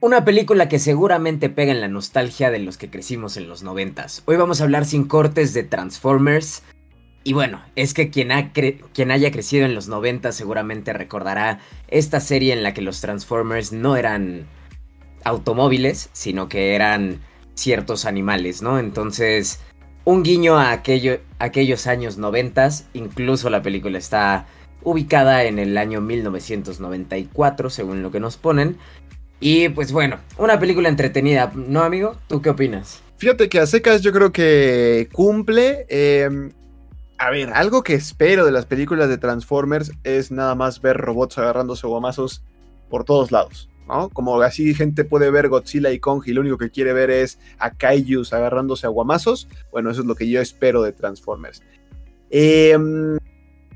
Una película que seguramente pega en la nostalgia de los que crecimos en los noventas. Hoy vamos a hablar sin cortes de Transformers. Y bueno, es que quien, quien haya crecido en los noventas seguramente recordará esta serie en la que los Transformers no eran automóviles, sino que eran ciertos animales, ¿no? Entonces, un guiño a aquellos años noventas, incluso la película está ubicada en el año 1994, según lo que nos ponen. Y pues bueno, una película entretenida, ¿no, amigo? ¿Tú qué opinas? Fíjate que a secas yo creo que cumple. Em, a ver, algo que espero de las películas de Transformers es nada más ver robots agarrándose guamazos por todos lados, ¿no? Como así gente puede ver Godzilla y Kong y lo único que quiere ver es a Kaijus agarrándose a guamazos. Bueno, eso es lo que yo espero de Transformers. Eh,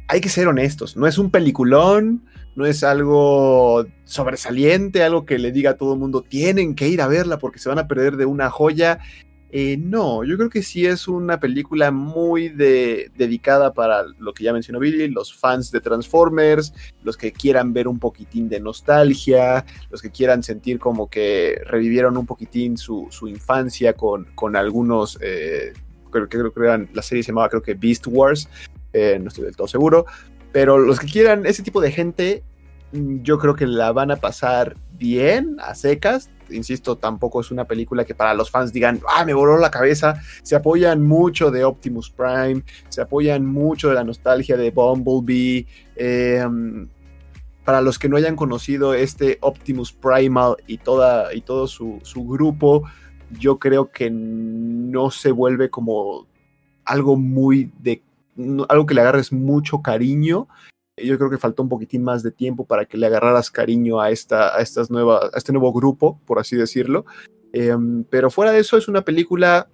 hay que ser honestos, no es un peliculón, no es algo sobresaliente, algo que le diga a todo el mundo, tienen que ir a verla porque se van a perder de una joya. Eh, no, yo creo que sí es una película muy dedicada para lo que ya mencionó Billy, los fans de Transformers, los que quieran ver un poquitín de nostalgia, los que quieran sentir como que revivieron un poquitín su, infancia con, con algunos, eh, creo, creo, que la serie se llamaba creo que Beast Wars, eh, no estoy del todo seguro, pero los que quieran ese tipo de gente, yo creo que la van a pasar bien, a secas. Insisto, tampoco es una película que para los fans digan, ah, me voló la cabeza. Se apoyan mucho de Optimus Prime, se apoyan mucho de la nostalgia de Bumblebee. Em, para los que no hayan conocido este Optimus Primal y, toda, y todo su, su grupo, yo creo que no se vuelve como algo muy de algo que le agarres mucho cariño. Yo creo que faltó un poquitín más de tiempo para que le agarraras cariño a, esta, a, estas nuevas, a este nuevo grupo, por así decirlo. Em, pero fuera de eso, es una película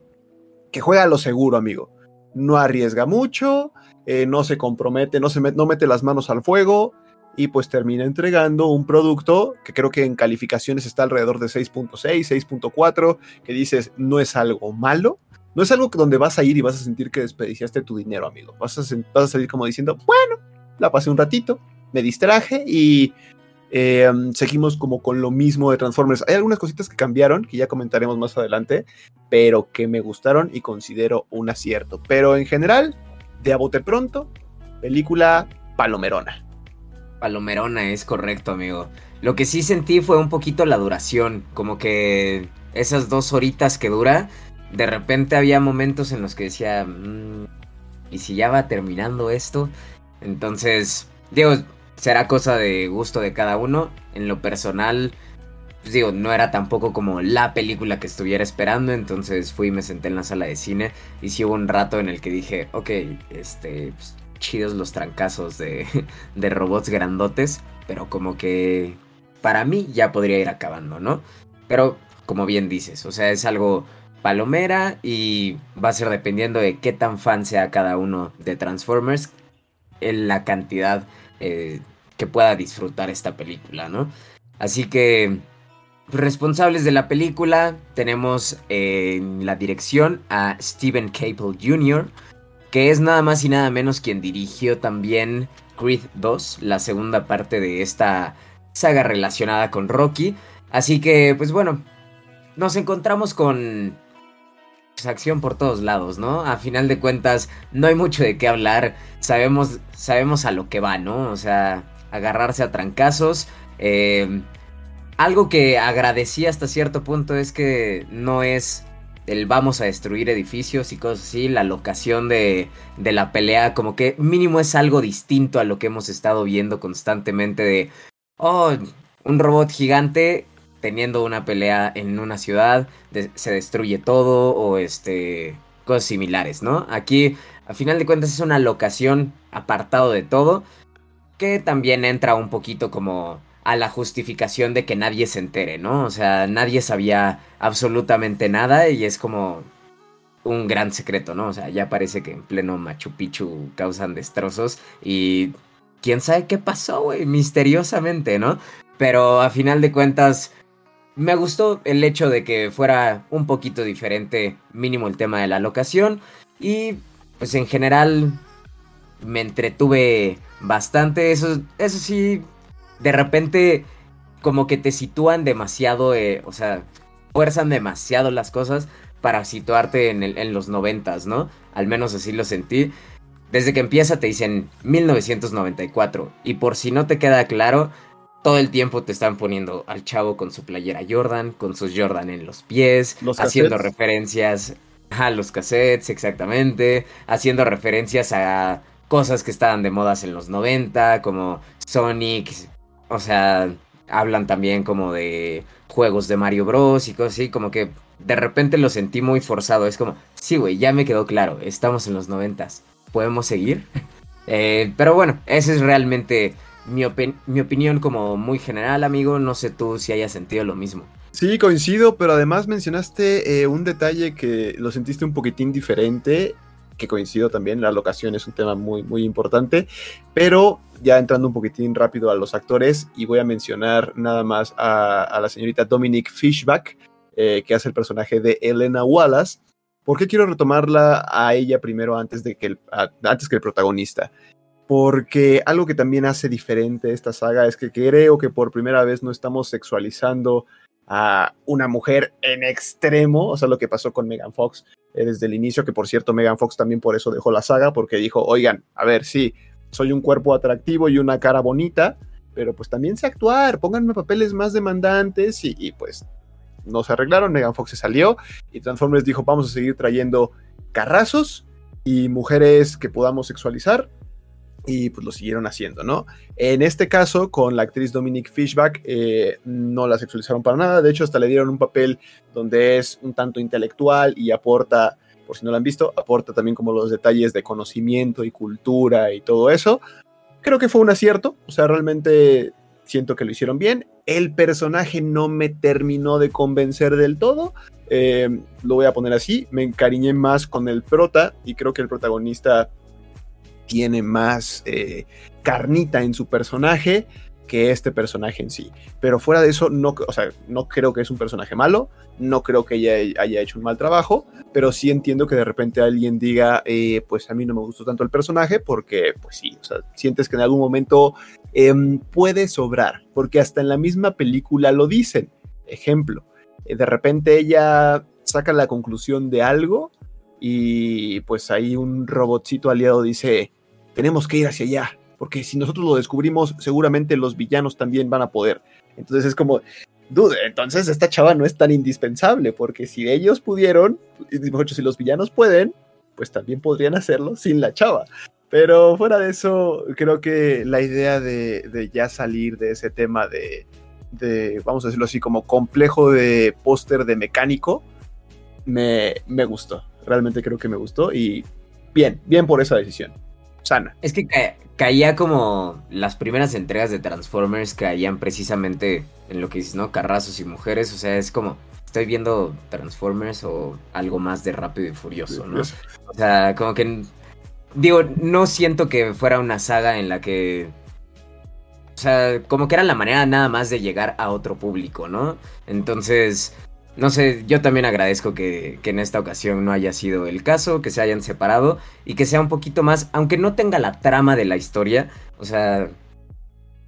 que juega a lo seguro, amigo. No arriesga mucho, eh, no se compromete, no, se no mete las manos al fuego y pues termina entregando un producto que creo que en calificaciones está alrededor de 6.6, 6.4, que dices no es algo malo, no es algo donde vas a ir y vas a sentir que desperdiciaste tu dinero, amigo. Vas a, salir como diciendo, bueno, la pasé un ratito, me distraje y eh, seguimos como con lo mismo de Transformers. Hay algunas cositas que cambiaron, que ya comentaremos más adelante, pero que me gustaron y considero un acierto. Pero en general, de a bote pronto, película palomerona. Palomerona, es correcto, amigo. Lo que sí sentí fue un poquito la duración, como que esas dos horitas que dura, de repente había momentos en los que decía, mm, ¿y si ya va terminando esto? Entonces, digo, será cosa de gusto de cada uno. En lo personal, pues digo, no era tampoco como la película que estuviera esperando, entonces fui y me senté en la sala de cine y sí hubo un rato en el que dije, ok, este, pues, chidos los trancazos de, de robots grandotes, pero como que para mí ya podría ir acabando, ¿no? Pero como bien dices, o sea, es algo palomera y va a ser dependiendo de qué tan fan sea cada uno de Transformers en la cantidad eh, que pueda disfrutar esta película, ¿no? Así que responsables de la película tenemos en la dirección a Steven Caple Jr., que es nada más y nada menos quien dirigió también Creed 2, la segunda parte de esta saga relacionada con Rocky. Así que, pues bueno, nos encontramos con acción por todos lados, ¿no? A final de cuentas, no hay mucho de qué hablar. Sabemos, sabemos a lo que va, ¿no? O sea, agarrarse a trancazos. Eh, algo que agradecí hasta cierto punto es que no es el vamos a destruir edificios y cosas así, la locación de, de la pelea, como que mínimo es algo distinto a lo que hemos estado viendo constantemente de, oh, un robot gigante teniendo una pelea en una ciudad se destruye todo o este cosas similares, ¿no? Aquí a final de cuentas es una locación apartado de todo que también entra un poquito como a la justificación de que nadie se entere, ¿no? O sea, nadie sabía absolutamente nada y es como un gran secreto, ¿no? O sea, ya parece que en pleno Machu Picchu causan destrozos y quién sabe qué pasó, güey, misteriosamente, ¿no? Pero a final de cuentas me gustó el hecho de que fuera un poquito diferente, mínimo el tema de la locación. Y pues en general me entretuve bastante. Eso, eso sí, de repente como que te sitúan demasiado, eh, o sea, fuerzan demasiado las cosas para situarte en, en los noventas, ¿no? Al menos así lo sentí. Desde que empieza te dicen 1994 y por si no te queda claro, todo el tiempo te están poniendo al chavo con su playera Jordan, con sus Jordan en los pies, haciendo referencias a los cassettes, exactamente, haciendo referencias a cosas que estaban de modas en los 90, como Sonic, o sea, hablan también como de juegos de Mario Bros y cosas así, como que de repente lo sentí muy forzado, es como, sí, güey, ya me quedó claro, estamos en los noventas, ¿podemos seguir? Eh, pero bueno, esa es realmente mi, opinión como muy general, amigo, no sé tú si hayas sentido lo mismo. Sí, coincido, pero además mencionaste eh, un detalle que lo sentiste un poquitín diferente que coincido también, la locación es un tema muy, muy importante, pero ya entrando un poquitín rápido a los actores y voy a mencionar nada más a, la señorita Dominic Fishback, eh, que hace el personaje de Elena Wallace. ¿Por qué quiero retomarla a ella primero antes, de que antes que el protagonista? Porque algo que también hace diferente esta saga es que creo que por primera vez no estamos sexualizando a una mujer en extremo, o sea, lo que pasó con Megan Fox eh, desde el inicio, que por cierto Megan Fox también por eso dejó la saga, porque dijo, oigan, a ver, sí, soy un cuerpo atractivo y una cara bonita, pero pues también sé actuar, pónganme papeles más demandantes y, y pues no se arreglaron, Megan Fox se salió y Transformers dijo, vamos a seguir trayendo carrazos y mujeres que podamos sexualizar y pues lo siguieron haciendo, ¿no? En este caso, con la actriz Dominique Fishback, eh, no la sexualizaron para nada, de hecho hasta le dieron un papel donde es un tanto intelectual y aporta, por si no lo han visto, aporta también como los detalles de conocimiento y cultura y todo eso. Creo que fue un acierto, o sea, realmente siento que lo hicieron bien. El personaje no me terminó de convencer del todo, eh, lo voy a poner así, me encariñé más con el prota y creo que el protagonista tiene más eh, carnita en su personaje que este personaje en sí. Pero fuera de eso, no, o sea, no creo que es un personaje malo, no creo que ella haya hecho un mal trabajo, pero sí entiendo que de repente alguien diga, eh, pues a mí no me gustó tanto el personaje, porque pues sí, o sea, sientes que en algún momento em, puede sobrar, porque hasta en la misma película lo dicen. Ejemplo, eh, de repente ella saca la conclusión de algo y pues ahí un robotcito aliado dice, tenemos que ir hacia allá, porque si nosotros lo descubrimos, seguramente los villanos también van a poder. Entonces es como, dude, entonces esta chava no es tan indispensable, porque si ellos pudieron, mejor si los villanos pueden, pues también podrían hacerlo sin la chava. Pero fuera de eso, creo que la idea de, ya salir de ese tema de, de, vamos a decirlo así, como complejo de póster de mecánico, me, me gustó. Realmente creo que me gustó y bien, bien por esa decisión sana. Es que caía como las primeras entregas de Transformers caían precisamente en lo que dices, ¿no? Carrazos y mujeres, o sea, es como, estoy viendo Transformers o algo más de Rápido y Furioso, ¿no? O sea, como que, digo, no siento que fuera una saga en la que... O sea, como que era la manera nada más de llegar a otro público, ¿no? Entonces, no sé, yo también agradezco que, en esta ocasión no haya sido el caso, que se hayan separado y que sea un poquito más, aunque no tenga la trama de la historia, o sea,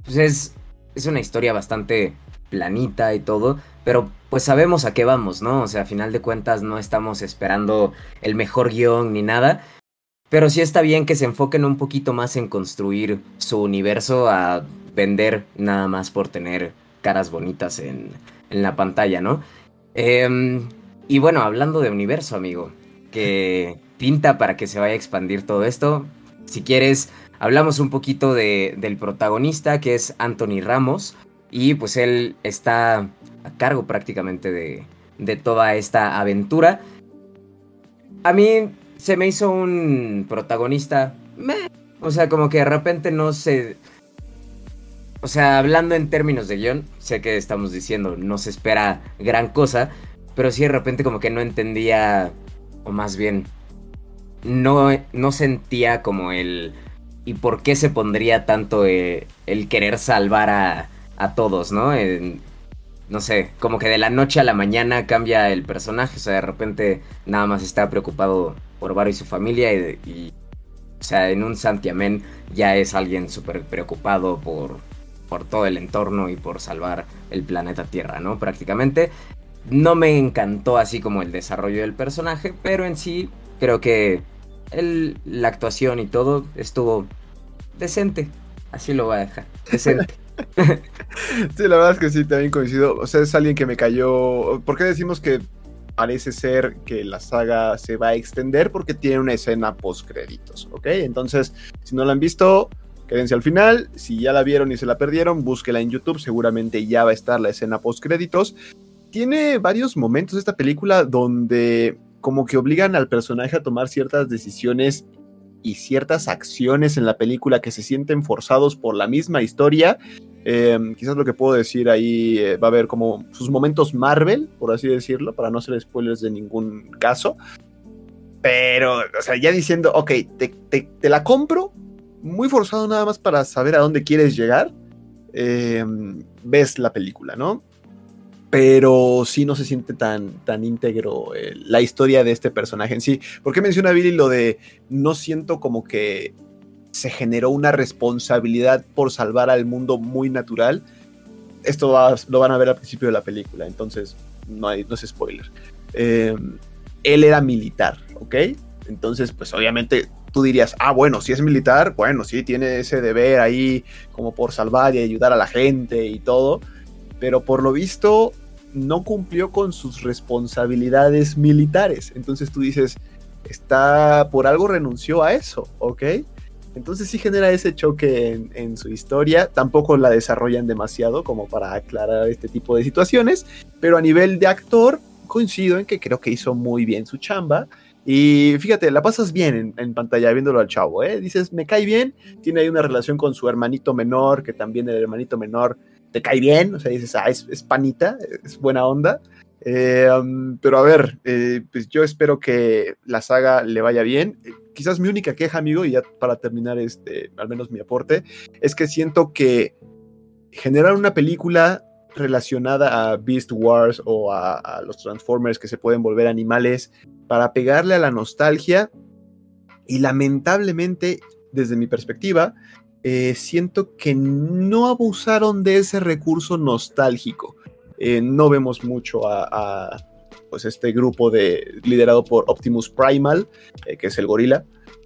pues es, es una historia bastante planita y todo, pero pues sabemos a qué vamos, ¿no? O sea, a final de cuentas no estamos esperando el mejor guion ni nada, pero sí está bien que se enfoquen un poquito más en construir su universo a vender nada más por tener caras bonitas en, en la pantalla, ¿no? Em, y bueno, hablando de universo, amigo, que pinta para que se vaya a expandir todo esto. Si quieres, hablamos un poquito de, del protagonista, que es Anthony Ramos, y pues él está a cargo prácticamente de, de toda esta aventura. A mí se me hizo un protagonista... o sea, como que de repente no se... O sea, hablando en términos de guion, sé que estamos diciendo no se espera gran cosa, pero sí de repente como que no entendía, o más bien, no, no sentía como el... ¿Y por qué se pondría tanto eh, el querer salvar a, a todos, no? no sé, como que de la noche a la mañana cambia el personaje, o sea, de repente nada más está preocupado por Varo y su familia y, y o sea, en un santiamén ya es alguien súper preocupado por por todo el entorno y por salvar el planeta Tierra, ¿no? Prácticamente. No me encantó así como el desarrollo del personaje, pero en sí creo que la actuación y todo estuvo decente. Así lo voy a dejar. Decente. sí, la verdad es que sí, también coincido. O sea, es alguien que me cayó. ¿Por qué decimos que parece ser que la saga se va a extender? Porque tiene una escena post créditos, ¿ok? Entonces, si no la han visto, quédense al final. Si ya la vieron y se la perdieron, búsquela en YouTube. Seguramente ya va a estar la escena post créditos. Tiene varios momentos esta película donde como que obligan al personaje a tomar ciertas decisiones y ciertas acciones en la película que se sienten forzados por la misma historia. Em, quizás lo que puedo decir ahí eh, va a haber como sus momentos Marvel, por así decirlo, para no hacer spoilers de ningún caso. Pero, o sea, ya diciendo, ok, te, la compro, muy forzado nada más para saber a dónde quieres llegar, em, ves la película, ¿no? pero sí no se siente tan, tan íntegro eh, la historia de este personaje en sí. ¿Por qué menciona Billy lo de no siento como que se generó una responsabilidad por salvar al mundo muy natural? Esto lo van a ver al principio de la película, entonces no, hay, no es spoiler. Eh, él era militar, ¿ok? Entonces, pues obviamente tú dirías, ah, bueno, si es militar, bueno, sí, tiene ese deber ahí como por salvar y ayudar a la gente y todo pero por lo visto no cumplió con sus responsabilidades militares. Entonces tú dices, está por algo renunció a eso, ¿ok? Entonces sí genera ese choque en, su historia. Tampoco la desarrollan demasiado como para aclarar este tipo de situaciones, pero a nivel de actor coincido en que creo que hizo muy bien su chamba. Y fíjate, la pasas bien en, pantalla viéndolo al chavo, ¿eh? Dices, me cae bien, tiene ahí una relación con su hermanito menor, que también el hermanito menor te cae bien, o sea, dices, ah, es, panita, es buena onda. Eh, um, pero a ver, eh, pues yo espero que la saga le vaya bien. Eh, quizás mi única queja, amigo, y ya para terminar este, al menos mi aporte, es que siento que generar una película relacionada a Beast Wars o a, los Transformers que se pueden volver animales para pegarle a la nostalgia y lamentablemente, desde mi perspectiva, eh, siento que no abusaron de ese recurso nostálgico. Eh, no vemos mucho a, pues este grupo de, liderado por Optimus Primal, eh, que es el gorila,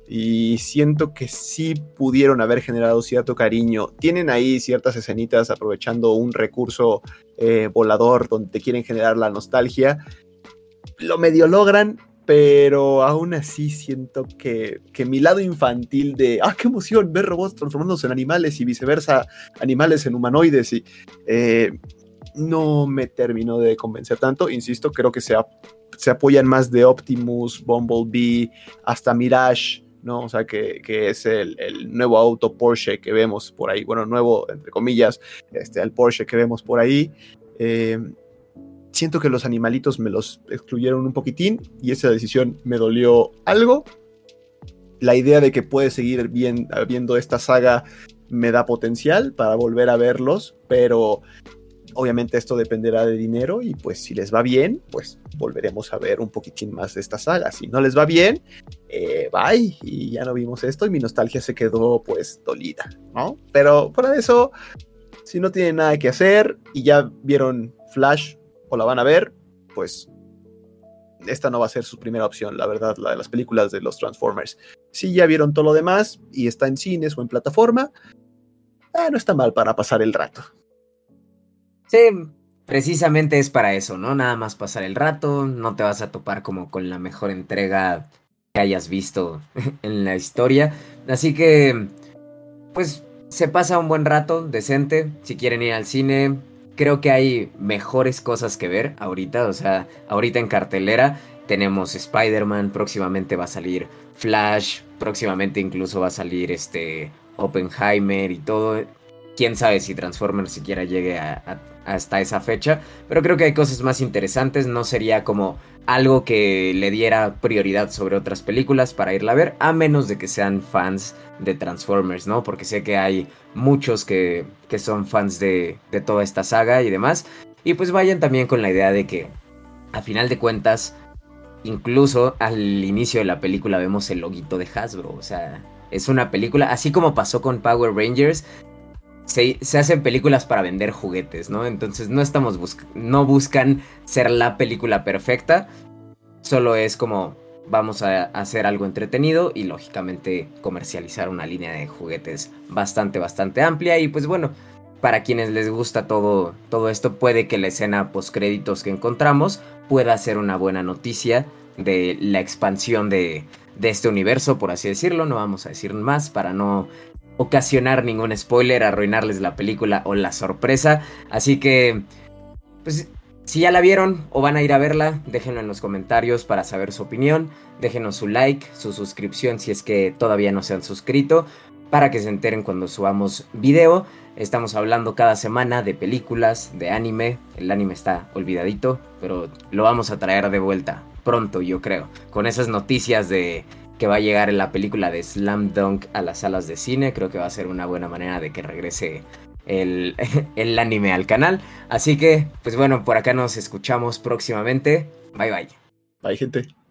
y siento que sí pudieron haber generado cierto cariño. Tienen ahí ciertas escenitas aprovechando un recurso volador donde te quieren generar la nostalgia. Lo medio logran, pero aún así siento que, mi lado infantil de, ah, qué emoción ver robots transformándose en animales y viceversa, animales en humanoides, y eh, no me terminó de convencer tanto, insisto, creo que se, se apoyan más de Optimus, Bumblebee, hasta Mirage, ¿no? O sea, que, es el, nuevo auto Porsche que vemos por ahí, bueno, nuevo, entre comillas, este, el Porsche que vemos por ahí. Eh, siento que los animalitos me los excluyeron un poquitín y esa decisión me dolió algo. La idea de que puede seguir viendo esta saga me da potencial para volver a verlos, pero obviamente esto dependerá de dinero y pues si les va bien, pues volveremos a ver un poquitín más de esta saga. Si no les va bien, eh, bye y ya no vimos esto y mi nostalgia se quedó pues dolida, ¿no? Pero fuera eso, si no tienen nada que hacer y ya vieron Flash o la van a ver, pues esta no va a ser su primera opción, la verdad, la de las películas de los Transformers. Si ya vieron todo lo demás y está en cines o en plataforma, eh, no está mal para pasar el rato. Sí, precisamente es para eso, ¿no? Nada más pasar el rato, no te vas a topar como con la mejor entrega que hayas visto en la historia. Así que, pues, se pasa un buen rato, decente. Si quieren ir al cine, creo que hay mejores cosas que ver ahorita. O sea, ahorita en cartelera tenemos Spider-Man, próximamente va a salir Flash, próximamente incluso va a salir este Oppenheimer y todo. Quién sabe si Transformers siquiera llegue hasta esa fecha. Pero creo que hay cosas más interesantes. No sería como algo que le diera prioridad sobre otras películas para irla a ver, a menos de que sean fans de Transformers, ¿no? Porque sé que hay muchos que, que son fans de, de toda esta saga y demás. Y pues vayan también con la idea de que, a final de cuentas, incluso al inicio de la película vemos el loguito de Hasbro, o sea, es una película, así como pasó con Power Rangers, se, hacen películas para vender juguetes, ¿no? Entonces no estamos no buscan ser la película perfecta, solo es como vamos a hacer algo entretenido y lógicamente comercializar una línea de juguetes bastante bastante amplia y pues bueno, para quienes les gusta todo todo esto puede que la escena post créditos que encontramos pueda ser una buena noticia de la expansión de, de este universo, por así decirlo, no vamos a decir más para no ocasionar ningún spoiler, arruinarles la película o la sorpresa. Así que, pues, si ya la vieron o van a ir a verla, déjenlo en los comentarios para saber su opinión. Déjenos su like, su suscripción si es que todavía no se han suscrito, para que se enteren cuando subamos video. Estamos hablando cada semana de películas, de anime. El anime está olvidadito, pero lo vamos a traer de vuelta pronto, yo creo. Con esas noticias de que va a llegar en la película de Slam Dunk a las salas de cine. Creo que va a ser una buena manera de que regrese el, el anime al canal. Así que, pues bueno, por acá nos escuchamos próximamente. Bye bye. Bye, gente.